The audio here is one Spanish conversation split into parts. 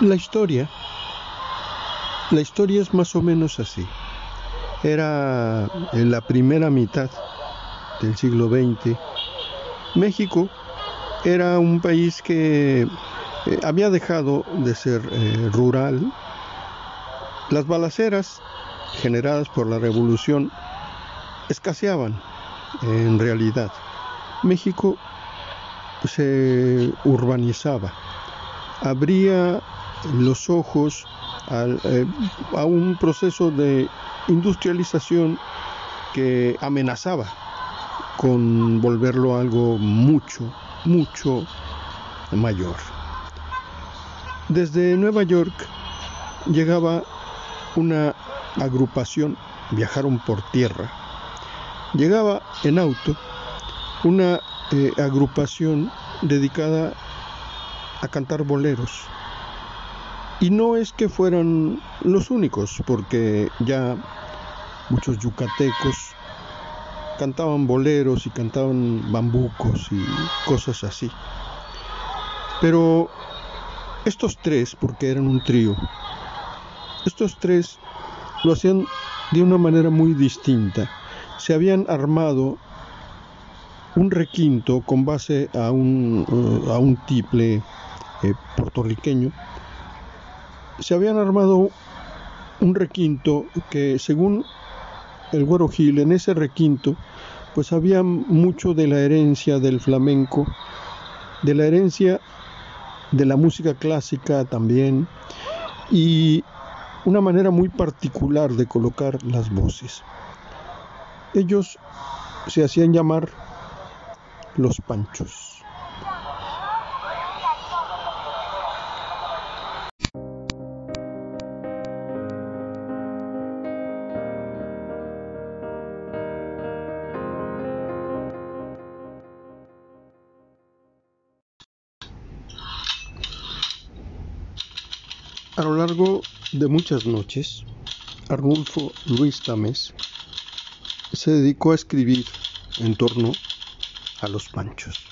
La historia, la historia es más o menos así. Era en la primera mitad del siglo XX. México era un país que eh, había dejado de ser eh, rural. Las balaceras generadas por la revolución escaseaban en realidad. México se urbanizaba, abría los ojos eh, a un proceso de industrialización que amenazaba con volverlo algo mucho, mucho mayor. Desde Nueva York llegaba una agrupación, viajaron por tierra, llegaba en auto una eh, agrupación dedicada a cantar boleros. Y no es que fueran los únicos, porque ya muchos yucatecos cantaban boleros y cantaban bambucos y cosas así. Pero estos tres, porque eran un trío, estos tres lo hacían de una manera muy distinta. Se habían armado un requinto con base a un, uh, a un tiple eh, puertorriqueño. Se habían armado un requinto que según el Güero Gil, en ese requinto, pues había mucho de la herencia del flamenco, de la herencia de la música clásica también y una manera muy particular de colocar las voces. Ellos se hacían llamar los panchos. De muchas noches, Arnulfo Luis Tamés se dedicó a escribir en torno a los panchos.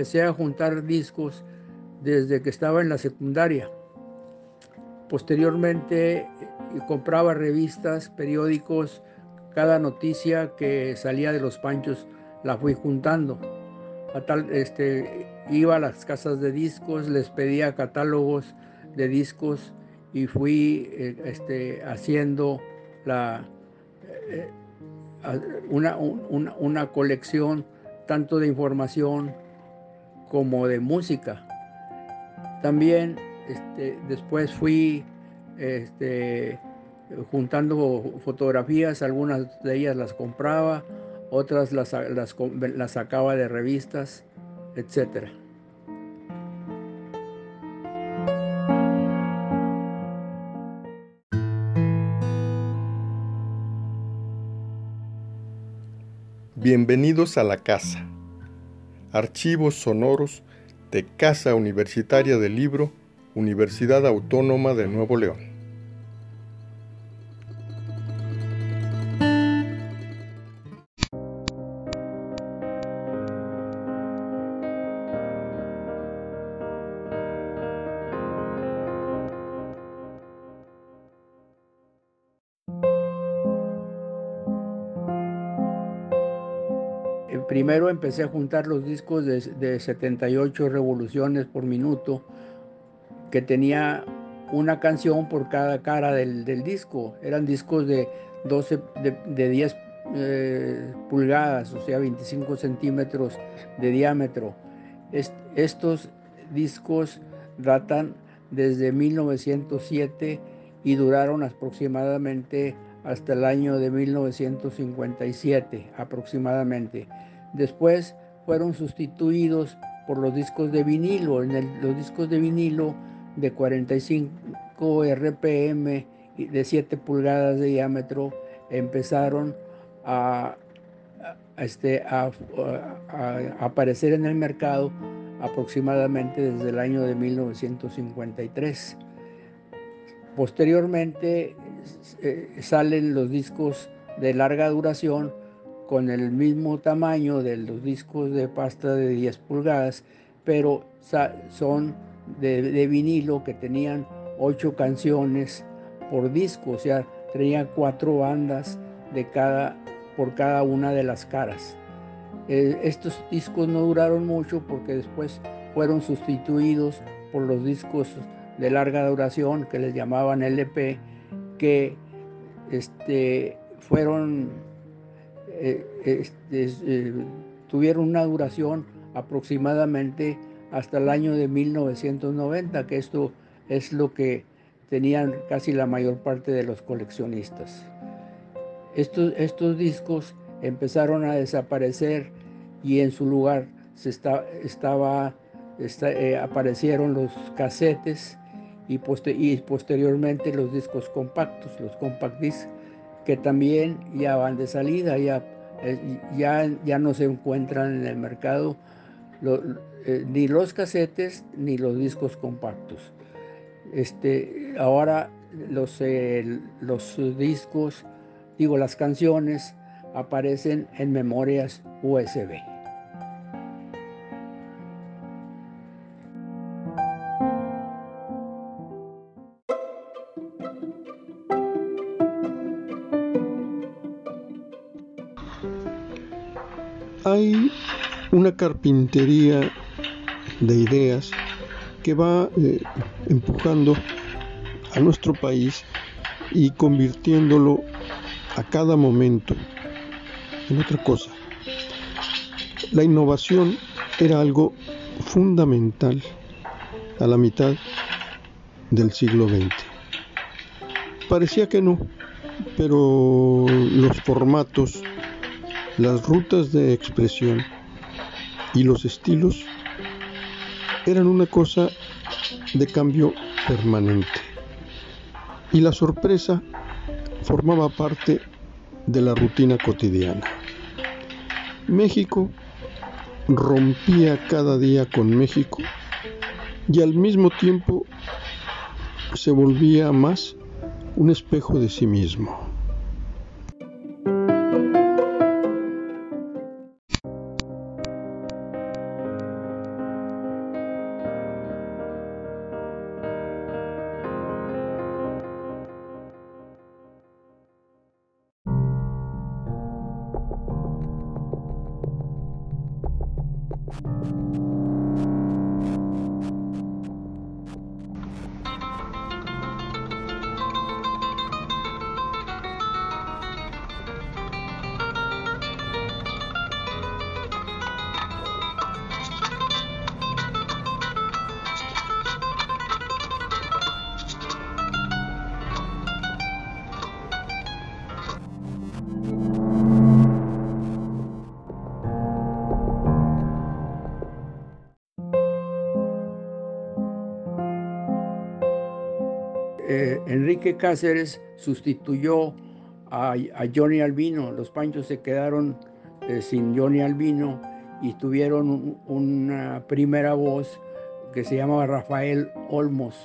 Empecé a juntar discos desde que estaba en la secundaria. Posteriormente eh, compraba revistas, periódicos, cada noticia que salía de los panchos la fui juntando. Este, iba a las casas de discos, les pedía catálogos de discos y fui eh, este, haciendo eh, una colección tanto de información como de música. También este, después fui este, juntando fotografías, algunas de ellas las compraba, otras las, las, las sacaba de revistas, etcétera. Bienvenidos a la casa. Archivos sonoros de Casa Universitaria del Libro, Universidad Autónoma de Nuevo León. Empecé a juntar los discos de, 78 revoluciones por minuto, que tenía una canción por cada cara del, disco. Eran discos de 12, de, 10 eh, pulgadas, o sea, 25 centímetros de diámetro. estos discos datan desde 1907 y duraron aproximadamente hasta el año de 1957 aproximadamente. Después fueron sustituidos por los discos de vinilo. En los discos de vinilo de 45 RPM y de 7 pulgadas de diámetro empezaron a, este, a, aparecer en el mercado aproximadamente desde el año de 1953. Posteriormente eh, salen los discos de larga duración con el mismo tamaño de los discos de pasta de 10 pulgadas, pero son de, vinilo que tenían 8 canciones por disco, o sea, tenían cuatro bandas de cada, por cada una de las caras. Eh, estos discos no duraron mucho porque después fueron sustituidos por los discos de larga duración que les llamaban LP, que este, fueron, eh, este, eh, tuvieron una duración aproximadamente hasta el año de 1990, que esto es lo que tenían casi la mayor parte de los coleccionistas. Estos, estos discos empezaron a desaparecer y en su lugar se estaba, eh, aparecieron los casetes y, posteriormente los discos compactos, los compact discs, que también ya van de salida, ya, eh, ya, ya no se encuentran en el mercado eh, ni los casetes ni los discos compactos. Este, ahora los, los discos, digo, las canciones aparecen en memorias USB. Hay una carpintería de ideas que va eh, empujando a nuestro país y convirtiéndolo a cada momento en otra cosa. La innovación era algo fundamental a la mitad del siglo XX. Parecía que no, pero los formatos, las rutas de expresión y los estilos eran una cosa de cambio permanente. Y la sorpresa formaba parte de la rutina cotidiana. México rompía cada día con México y al mismo tiempo se volvía más un espejo de sí mismo. Enrique Cáceres sustituyó a, Johnny Albino. Los Panchos se quedaron eh, sin Johnny Albino y tuvieron una primera voz que se llamaba Rafael Olmos.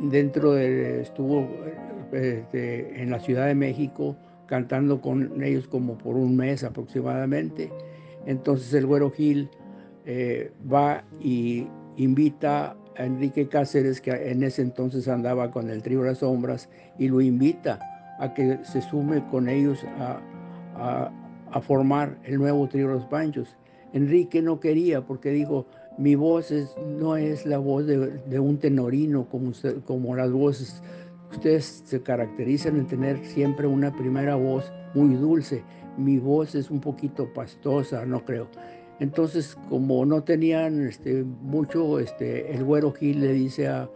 dentro de, estuvo este, en la Ciudad de México cantando con ellos como por un mes aproximadamente. Entonces el Güero Gil eh, va y invita Enrique Cáceres, que en ese entonces andaba con el trío Las Sombras, y lo invita a que se sume con ellos a, formar el nuevo trío Los Panchos. Enrique no quería porque dijo, mi voz no es la voz de, un tenorino como, como las voces. Ustedes se caracterizan en tener siempre una primera voz muy dulce. Mi voz es un poquito pastosa, no creo. Entonces, como no tenían este, mucho, este, el güero Gil le dice a,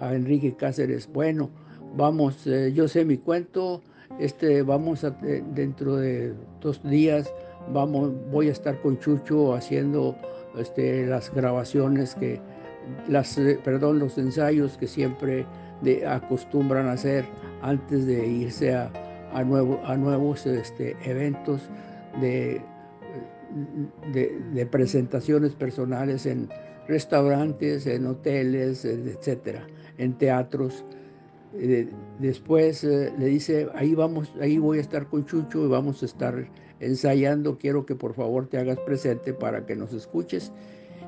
Enrique Cáceres, bueno, vamos, eh, yo sé mi cuento, este, vamos a, eh, dentro de dos días, vamos, voy a estar con Chucho haciendo este, las grabaciones que, las, eh, perdón, los ensayos que siempre acostumbran hacer antes de irse a nuevos este, eventos de, de, presentaciones personales en restaurantes, en hoteles, etcétera, en teatros. Eh, después eh, le dice, ahí vamos, ahí voy a estar con Chucho y vamos a estar ensayando, quiero que por favor te hagas presente para que nos escuches.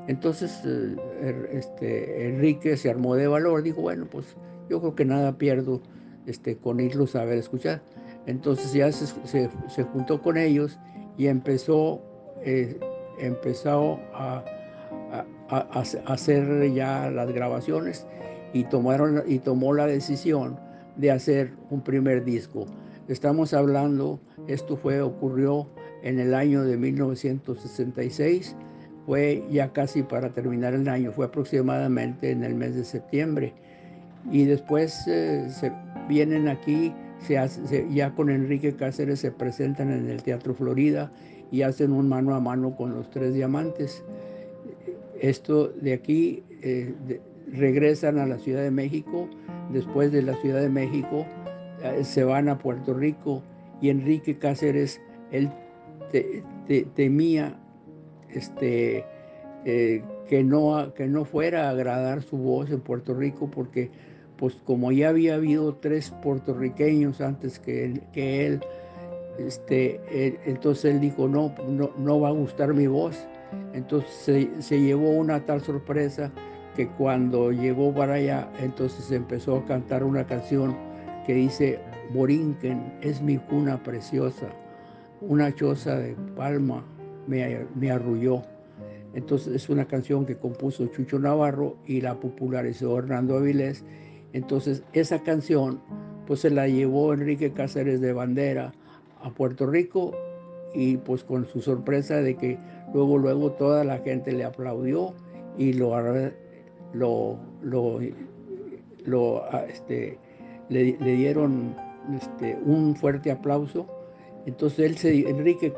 Entonces eh, er, este, Enrique se armó de valor, dijo, bueno, pues yo creo que nada pierdo este, con irlos a ver, escuchar. Entonces ya se, se, juntó con ellos y empezó, empezó a, hacer ya las grabaciones y, tomaron, y tomó la decisión de hacer un primer disco. Estamos hablando, esto fue, ocurrió en el año de 1966, fue ya casi para terminar el año, fue aproximadamente en el mes de septiembre. Y después eh, vienen aquí, ya con Enrique Cáceres se presentan en el Teatro Florida y hacen un mano a mano con los tres diamantes. Esto de aquí, eh, regresan a la Ciudad de México, después de la Ciudad de México eh, se van a Puerto Rico y Enrique Cáceres, él temía este, eh, que, no, que no fuera a agradar su voz en Puerto Rico porque pues como ya había habido tres puertorriqueños antes que él, este, entonces él dijo, no, no, no va a gustar mi voz. Entonces se, llevó una tal sorpresa que cuando llegó para allá, entonces empezó a cantar una canción que dice, Borinquen es mi cuna preciosa, una choza de palma me, me arrulló. Entonces es una canción que compuso Chucho Navarro y la popularizó Hernando Avilés. Entonces esa canción pues se la llevó Enrique Cáceres de Bandera a Puerto Rico y pues con su sorpresa de que luego luego toda la gente le aplaudió y lo lo, lo, lo ah, este, le, dieron este, un fuerte aplauso. Entonces él se, Enrique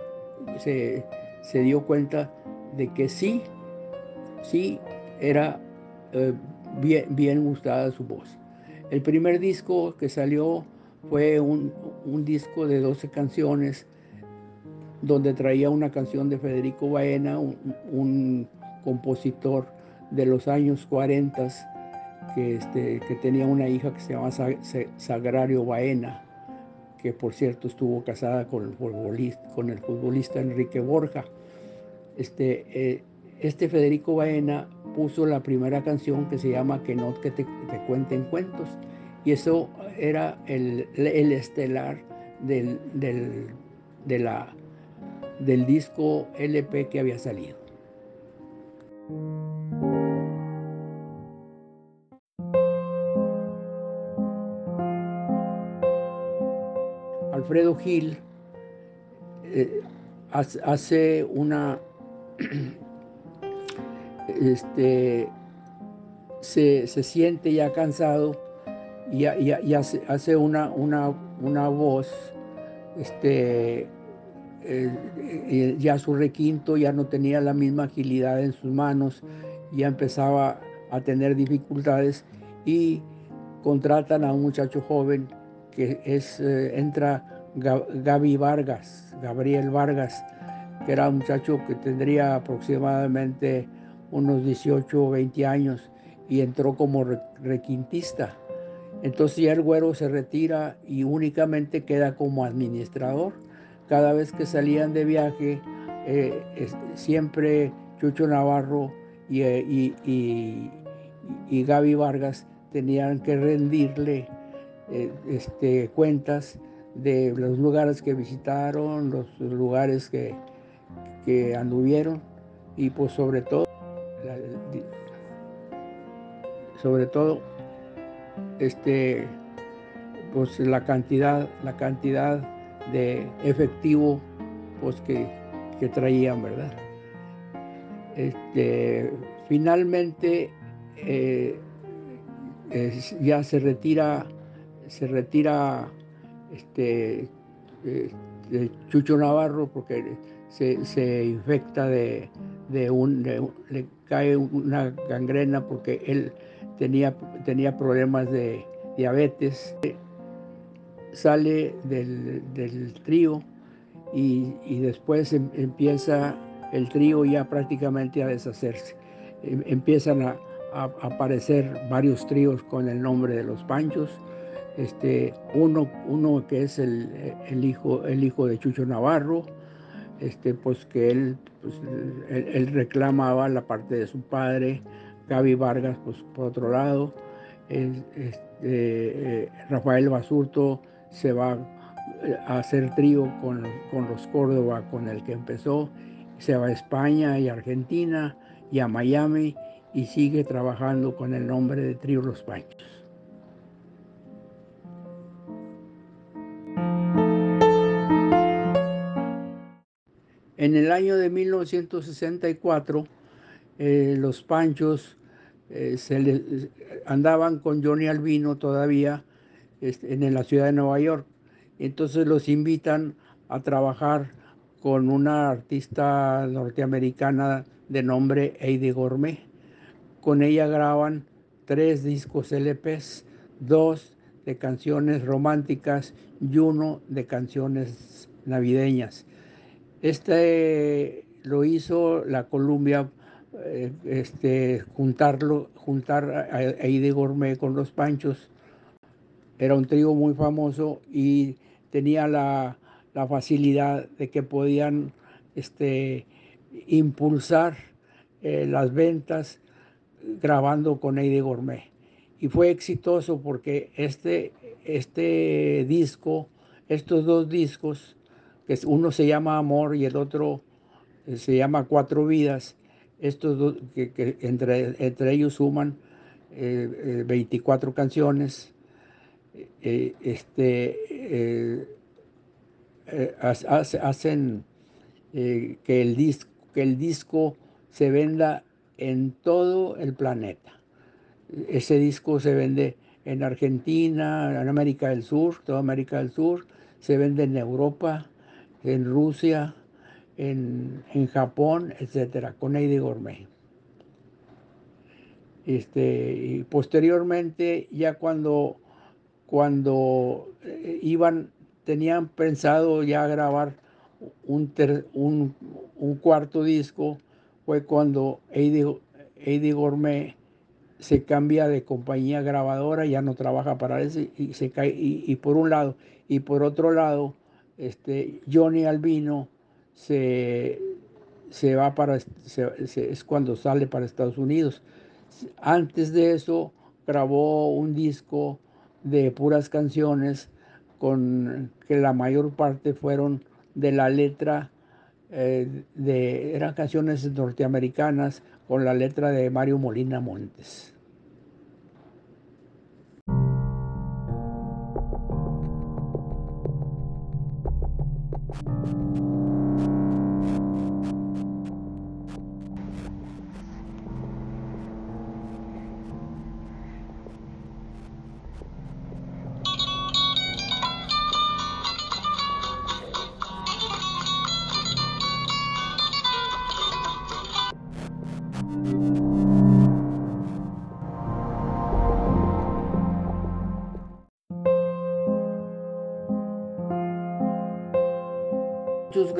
se, se, dio cuenta de que sí, sí era eh, bien, bien gustada su voz. El primer disco que salió fue un, un, disco de 12 canciones donde traía una canción de Federico Baena, un, compositor de los años 40 que, este, que tenía una hija que se llama Sagrario Baena, que por cierto estuvo casada con el futbolista, Enrique Borja. Este, eh, este Federico Baena puso la primera canción que se llama Que no que te, cuenten cuentos, y eso era el, el estelar del, del, de la, del disco LP que había salido. Alfredo Gil eh, hace una, este, se, siente ya cansado y, hace, una, una, una, voz, este, eh, ya su requinto ya no tenía la misma agilidad en sus manos, ya empezaba a tener dificultades y contratan a un muchacho joven que es, eh, entra Gaby Vargas, Gabriel Vargas, que era un muchacho que tendría aproximadamente unos 18 o 20 años y entró como requintista. Entonces ya el güero se retira y únicamente queda como administrador. Cada vez que salían de viaje, eh, siempre Chucho Navarro y, eh, y, y, Gaby Vargas tenían que rendirle eh, este, cuentas de los lugares que visitaron, los lugares que, que anduvieron y pues sobre todo, sobre todo, este, pues la cantidad, la cantidad de efectivo pues que, que traían, ¿verdad? Este, finalmente eh, ya se retira, se retira este, de Chucho Navarro porque se, infecta de, un, le cae una gangrena porque él tenía, tenía problemas de diabetes. Sale del, trío y, después em, empieza el trío ya prácticamente a deshacerse. Em, empiezan a, aparecer varios tríos con el nombre de los Panchos. Este, uno, uno que es el, hijo, el hijo de Chucho Navarro, este, pues que él, pues, él, reclamaba la parte de su padre, Gaby Vargas, pues por otro lado, este, eh, Rafael Basurto se va a hacer trío con, con los Córdoba, con el que empezó, se va a España y Argentina y a Miami y sigue trabajando con el nombre de Trío Los Panchos. En el año de 1964, eh, los Panchos eh, se andaban con Johnny Albino todavía este, en la ciudad de Nueva York. Entonces los invitan a trabajar con una artista norteamericana de nombre Heidi Gourmet. Con ella graban tres discos LPs, dos de canciones románticas y uno de canciones navideñas. Este lo hizo la Columbia, eh, este, juntarlo, juntar a Heidi Gourmet con los Panchos. Era un trío muy famoso y tenía la la facilidad de que podían este, impulsar eh, las ventas grabando con Eide Gourmet. Y fue exitoso porque este, este disco, estos dos discos, que uno se llama Amor y el otro eh, se llama Cuatro Vidas, estos dos, que, entre, entre, ellos suman 24 eh, canciones, este, eh, hacen eh, que, el disco, que el disco se venda en todo el planeta. Ese disco se vende en Argentina, en América del Sur, toda América del Sur, se vende en Europa, en Rusia, en, Japón, etcétera, con Heidi Gourmet. Este, y posteriormente, ya cuando, cuando eh, iban tenían pensado ya grabar un, un, cuarto disco, fue cuando Eddie, Gourmet se cambia de compañía grabadora, ya no trabaja para eso y se cae, y, por un lado, y por otro lado, este, Johnny Albino se, se va para, es cuando sale para Estados Unidos. Antes de eso grabó un disco de puras canciones con que la mayor parte fueron de la letra eh, de eran canciones norteamericanas con la letra de Mario Molina Montes.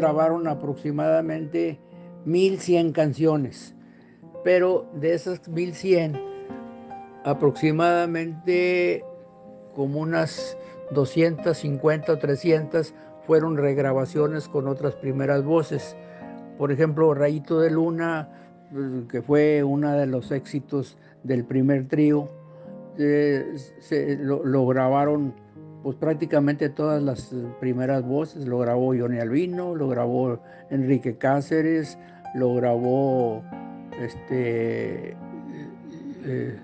Grabaron aproximadamente 1100 canciones, pero de esas 1100, aproximadamente como unas 250 o 300 fueron regrabaciones con otras primeras voces. Por ejemplo, Rayito de Luna, que fue uno de los éxitos del primer trío, eh, se, lo grabaron pues prácticamente todas las primeras voces. Lo grabó Johnny Albino, lo grabó Enrique Cáceres, lo grabó este, eh,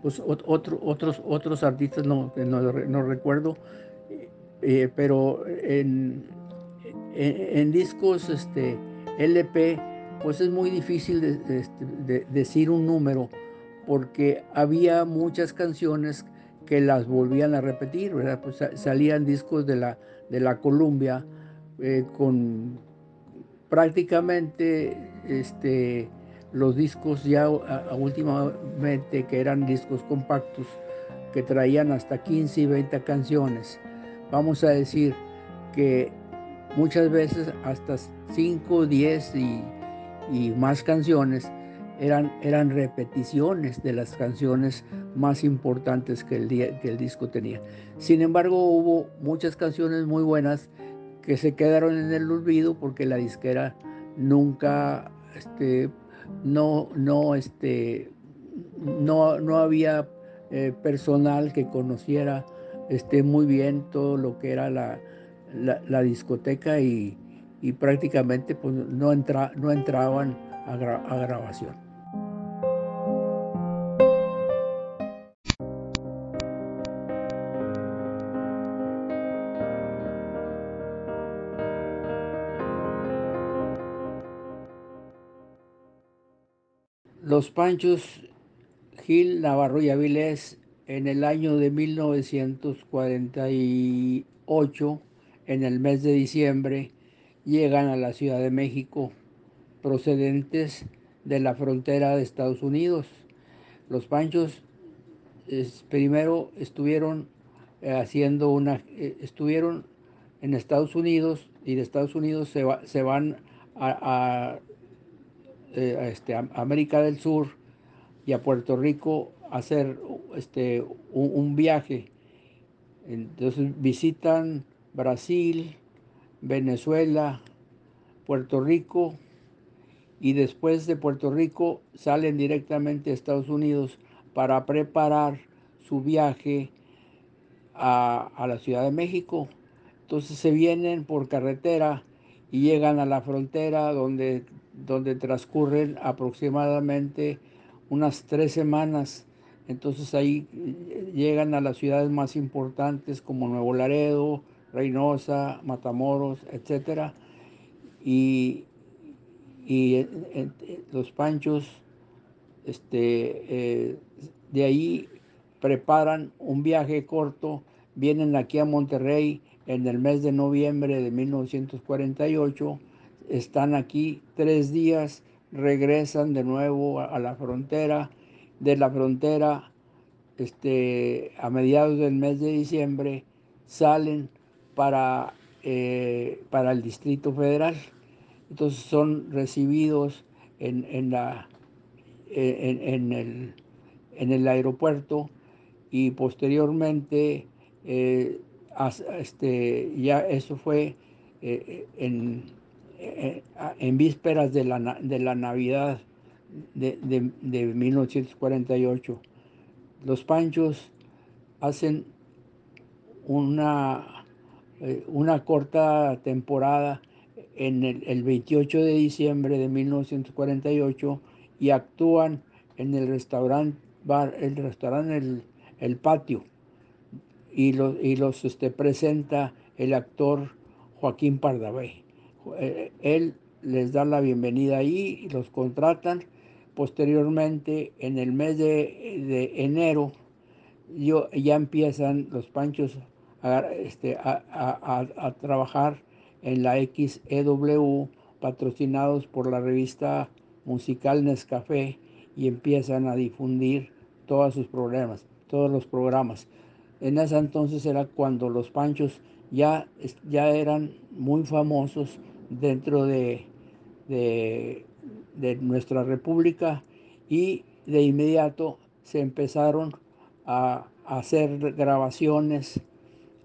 pues otro, otros, otros artistas, no, no, recuerdo, eh, pero en, en, discos este, LP, pues es muy difícil de, este, decir un número, porque había muchas canciones que las volvían a repetir. Pues salían discos de la, de la Columbia eh, con prácticamente este, los discos ya últimamente que eran discos compactos que traían hasta 15 y 20 canciones. Vamos a decir que muchas veces hasta 5, 10 y, y más canciones eran, eran repeticiones de las canciones más importantes que el, que el disco tenía. Sin embargo, hubo muchas canciones muy buenas que se quedaron en el olvido porque la disquera nunca, este, no, no, este, no, no había eh, personal que conociera este, muy bien todo lo que era la, la, discoteca y, y, prácticamente pues, no, entra, no entraban a grabación. Los Panchos Gil Navarro y Avilés en el año de 1948, en el mes de diciembre, llegan a la Ciudad de México procedentes de la frontera de Estados Unidos. Los Panchos primero estuvieron eh, haciendo una, eh, estuvieron en Estados Unidos y de Estados Unidos se, se van a eh, este, América del Sur y a Puerto Rico a hacer este, un, viaje. Entonces visitan Brasil, Venezuela, Puerto Rico y después de Puerto Rico salen directamente a Estados Unidos para preparar su viaje a, a, la Ciudad de México. Entonces se vienen por carretera y llegan a la frontera donde donde transcurren aproximadamente unas tres semanas. Entonces ahí eh, llegan a las ciudades más importantes como Nuevo Laredo, Reynosa, Matamoros, etc. Y, eh, eh, los panchos este, de ahí preparan un viaje corto, vienen aquí a Monterrey en el mes de noviembre de 1948 están aquí tres días, regresan de nuevo a, la frontera, de la frontera este, a mediados del mes de diciembre salen para, eh, para el Distrito Federal. Entonces son recibidos en, la, en, el, en, el, aeropuerto y posteriormente eh, este, ya eso fue eh, en eh, en vísperas de la, de la Navidad de, 1948. Los Panchos hacen una, eh, una corta temporada en el, 28 de diciembre de 1948 y actúan en el restaurante bar, el restaurante el, patio y los, y los este, presenta el actor Joaquín Pardavé. Eh, él les da la bienvenida ahí y los contratan. Posteriormente, en el mes de, enero, yo, ya empiezan los panchos este, a, trabajar en la XEW, patrocinados por la revista musical Nescafé, y empiezan a difundir todos sus programas, todos los programas. En ese entonces era cuando los panchos ya, ya eran muy famosos dentro de, de, nuestra república y de inmediato se empezaron a, hacer grabaciones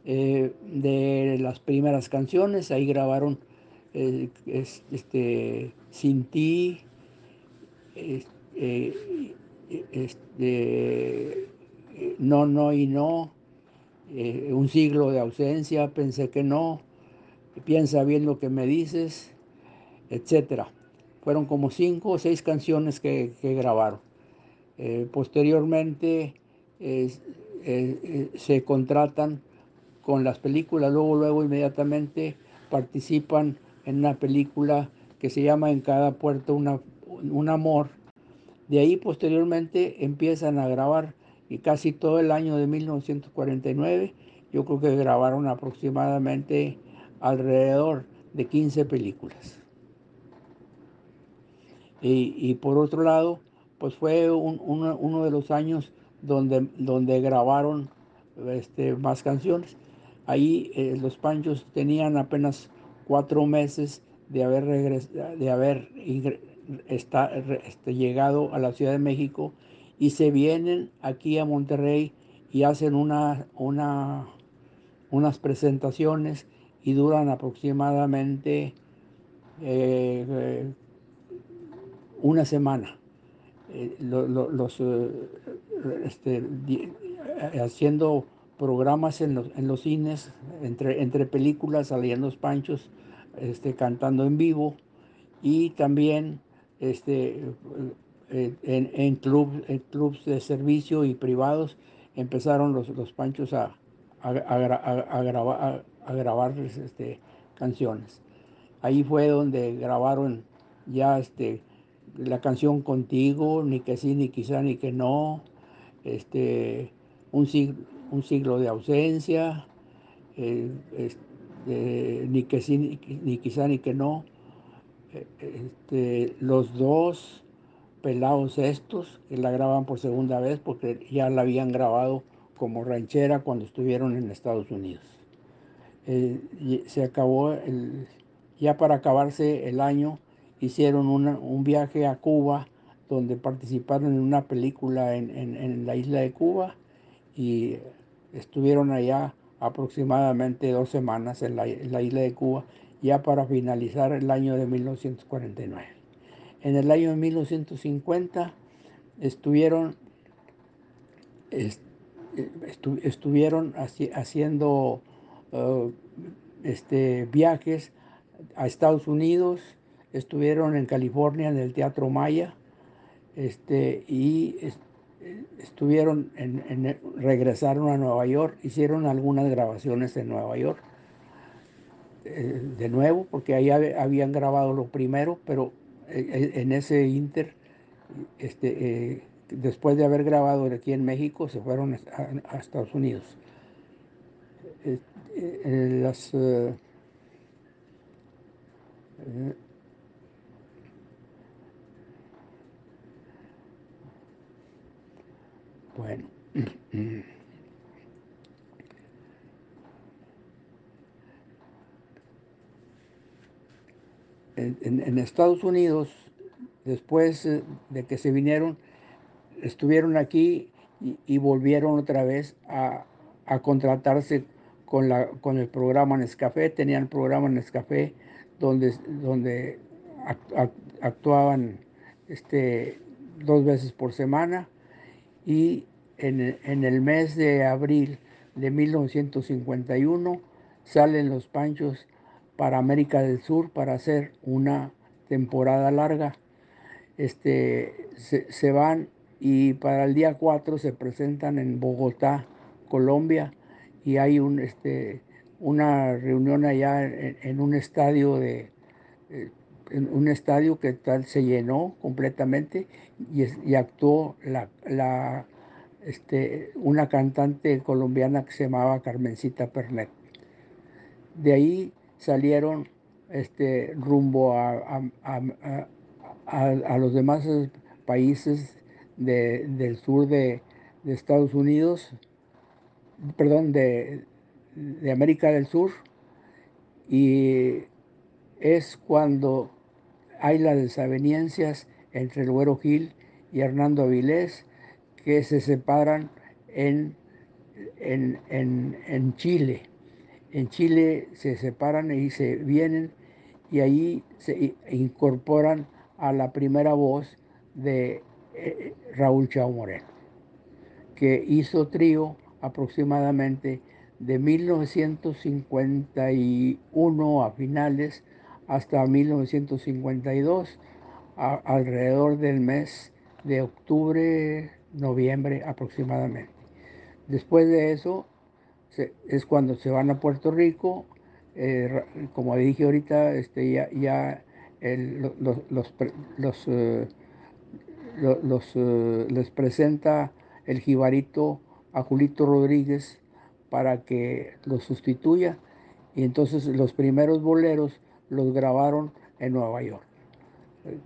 eh, de las primeras canciones, ahí grabaron eh, este, Sin ti, este, No, no y no, eh, Un siglo de ausencia, pensé que no, piensa bien lo que me dices, etcétera. Fueron como cinco o seis canciones que, grabaron. Eh, posteriormente eh, se contratan con las películas, luego, luego inmediatamente participan en una película que se llama En cada puerto una, un amor. De ahí posteriormente empiezan a grabar y casi todo el año de 1949, yo creo que grabaron aproximadamente alrededor de 15 películas. Y, por otro lado, pues fue uno de los años donde, donde grabaron este, más canciones. Ahí eh, los Panchos tenían apenas cuatro meses de haber, de haber este, llegado a la Ciudad de México y se vienen aquí a Monterrey y hacen una, una, unas presentaciones y duran aproximadamente eh, eh, una semana. los, este, haciendo programas en los, en los cines, entre, entre películas, salían los panchos, este, cantando en vivo y también este, en, en, club, en clubs de servicio y privados empezaron los, los panchos a, a, a, grabar, a, grabar este, canciones. Ahí fue donde grabaron ya este, la canción Contigo, ni que sí, ni quizá, ni que no, este, un, siglo, un siglo de ausencia, eh, ni que sí, ni, quizá, ni que no. Eh, este, los dos pelados estos, que la graban por segunda vez porque ya la habían grabado como ranchera cuando estuvieron en Estados Unidos. Eh, se acabó, el, ya para acabarse el año, hicieron un viaje a Cuba donde participaron en una película en, la isla de Cuba y estuvieron allá aproximadamente dos semanas en la, isla de Cuba, ya para finalizar el año de 1949. En el año de 1950 estuvieron, estuvieron haciendo uh, este, viajes a Estados Unidos, estuvieron en California en el Teatro Maya, este, y estuvieron, en, regresaron a Nueva York, hicieron algunas grabaciones en Nueva York, eh, de nuevo, porque ahí habían grabado lo primero, pero eh, eh, en ese inter, este, después de haber grabado aquí en México, se fueron a, Estados Unidos. las, Bueno. En, Estados Unidos, después eh, de que se vinieron, estuvieron aquí y, volvieron otra vez a, contratarse con, la, con el programa Nescafé. Tenían el programa Nescafé donde, donde actuaban este, dos veces por semana y en, el mes de abril de 1951 salen los Panchos para América del Sur para hacer una temporada larga. Este, se, van y para el día 4 se presentan en Bogotá, Colombia, y hay un, este, una reunión allá en, un estadio de, eh, un estadio que tal se llenó completamente y, actuó la, este, una cantante colombiana que se llamaba Carmencita Pernet. De ahí salieron este, rumbo a, los demás países del sur de, de, Estados Unidos, perdón, de, de América del Sur, y es cuando hay las desavenencias entre el Gil y Hernando Avilés que se separan en, en, Chile. En Chile se separan y se vienen y ahí se incorporan a la primera voz de eh, Raúl Chao Moreno, que hizo trío aproximadamente de 1951 a finales hasta 1952, alrededor del mes de octubre, noviembre aproximadamente. Después de eso es cuando se van a Puerto Rico, eh, como dije ahorita, este, ya, ya los, eh, eh, les presenta el jibarito a Julito Rodríguez para que lo sustituya y entonces los primeros boleros los grabaron en Nueva York.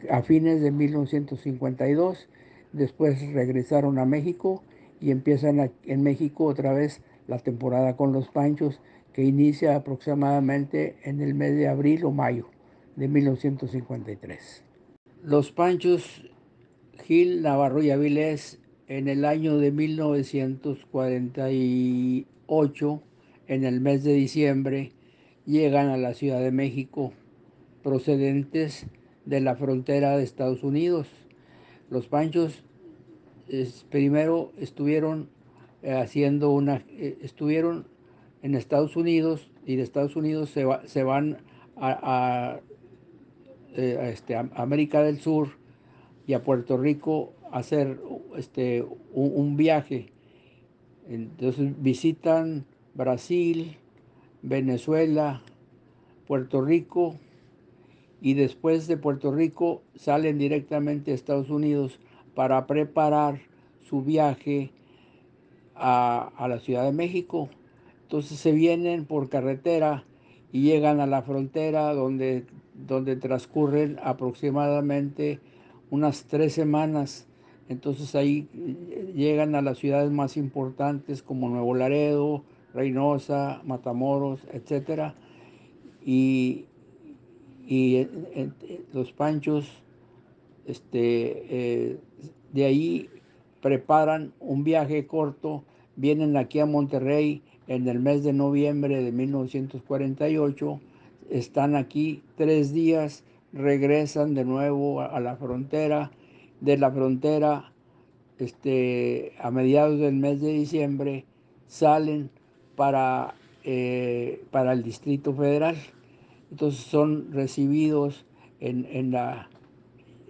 A fines de 1952, después regresaron a México y empiezan en México otra vez la temporada con los Panchos que inicia aproximadamente en el mes de abril o mayo de 1953. Los Panchos Gil Navarro y Avilés en el año de 1948, en el mes de diciembre, llegan a la Ciudad de México procedentes de la frontera de Estados Unidos. Los Panchos primero estuvieron haciendo una, eh, estuvieron en Estados Unidos y de Estados Unidos se, se van a, eh, este, América del Sur y a Puerto Rico a hacer este, un, viaje. Entonces visitan Brasil, Venezuela, Puerto Rico y después de Puerto Rico salen directamente a Estados Unidos para preparar su viaje a, la Ciudad de México. Entonces se vienen por carretera y llegan a la frontera donde, donde transcurren aproximadamente unas tres semanas. Entonces ahí llegan a las ciudades más importantes como Nuevo Laredo, Reynosa, Matamoros, etc. Y, y los panchos este, eh, de ahí preparan un viaje corto, vienen aquí a Monterrey en el mes de noviembre de 1948, están aquí tres días, regresan de nuevo a la frontera, de la frontera este, a mediados del mes de diciembre salen para, eh, para el Distrito Federal. Entonces son recibidos en, la,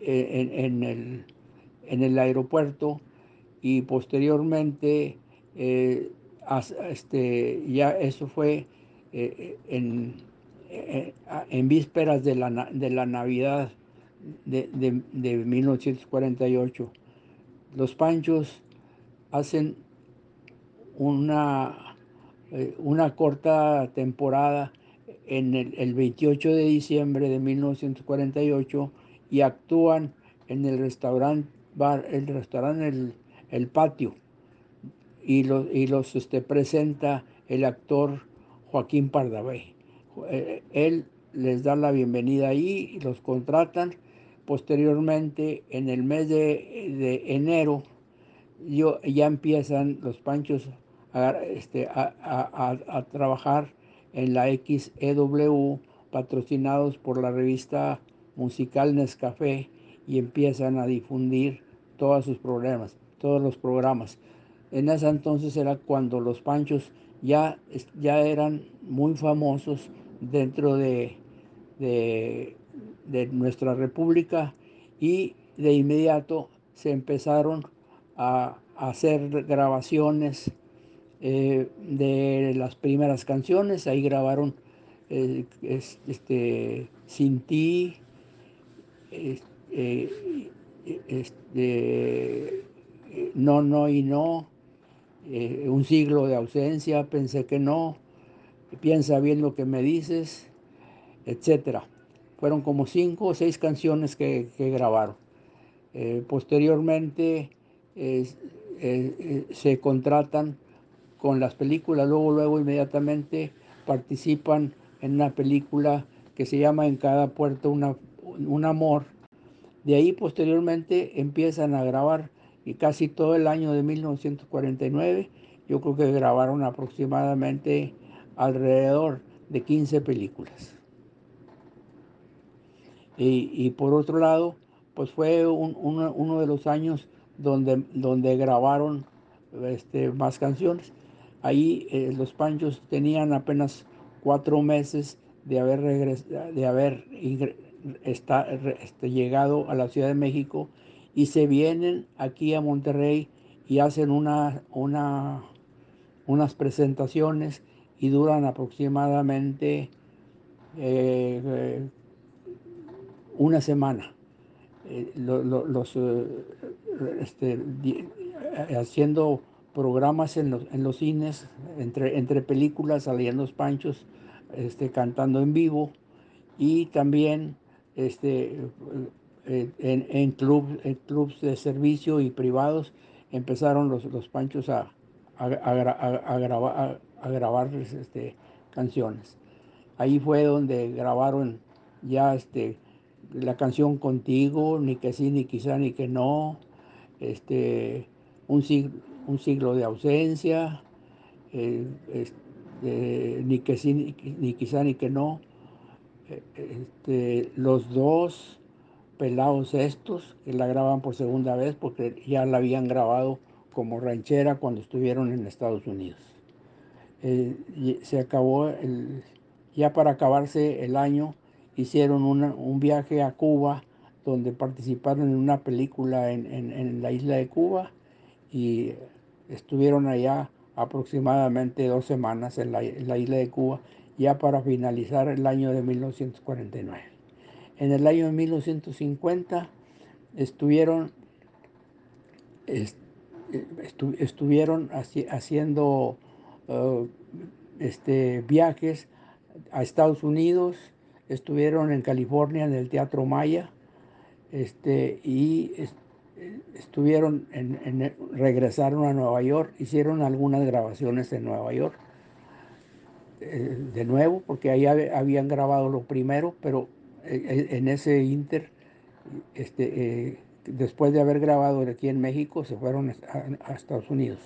en, el, en el aeropuerto y posteriormente eh, este, ya eso fue eh, en, eh, en, vísperas de la, de la Navidad de, de, 1948. Los Panchos hacen una, una corta temporada en el, el, 28 de diciembre de 1948 y actúan en el restaurante bar, el restaurante el Patio y los, y los este, presenta el actor Joaquín Pardavé. Eh, él les da la bienvenida ahí y los contratan. Posteriormente, en el mes de, enero, yo, ya empiezan los panchos a, este, a, trabajar en la XEW, patrocinados por la revista musical Nescafé, y empiezan a difundir todos sus problemas, todos los programas. En ese entonces era cuando los panchos ya, ya eran muy famosos dentro de, de, nuestra república y de inmediato se empezaron a, hacer grabaciones eh, de las primeras canciones. Ahí grabaron eh, este, Sin ti, este, No, no y no, eh, un siglo de ausencia, pensé que no, piensa bien lo que me dices, etc. Fueron como cinco o seis canciones que, grabaron. Eh, posteriormente eh, se contratan con las películas, luego, luego inmediatamente participan en una película que se llama En cada puerto un amor. De ahí posteriormente empiezan a grabar y casi todo el año de 1949 yo creo que grabaron aproximadamente alrededor de 15 películas. Y, por otro lado, pues fue uno de los años donde, donde grabaron este, más canciones. Ahí eh, los Panchos tenían apenas cuatro meses de haber, de haber este, llegado a la Ciudad de México y se vienen aquí a Monterrey y hacen una, una, unas presentaciones y duran aproximadamente eh, una semana. Eh, los, este, haciendo programas en los, en los cines, entre, entre películas, salían los panchos, este, cantando en vivo y también este, en, en, club, en clubs de servicio y privados empezaron los, los panchos a, a, a, grabar, a, grabar este, canciones. Ahí fue donde grabaron ya este, la canción Contigo, ni que sí, ni quizá, ni que no, este, un, siglo, un siglo de ausencia, eh, este, ni que sí, ni, quizá, ni que no. Eh, este, los dos pelados estos que la graban por segunda vez porque ya la habían grabado como ranchera cuando estuvieron en Estados Unidos. Eh, se acabó, el, ya para acabarse el año, hicieron un viaje a Cuba donde participaron en una película en, la isla de Cuba y estuvieron allá aproximadamente dos semanas en la, isla de Cuba ya para finalizar el año de 1949. En el año de 1950 estuvieron, estuvieron haciendo uh, este, viajes a Estados Unidos, estuvieron en California en el Teatro Maya, este, y estuvieron en, regresaron a Nueva York, hicieron algunas grabaciones en Nueva York, eh, de nuevo, porque ahí habían grabado lo primero, pero eh, eh, en ese inter, este, después de haber grabado aquí en México, se fueron a Estados Unidos.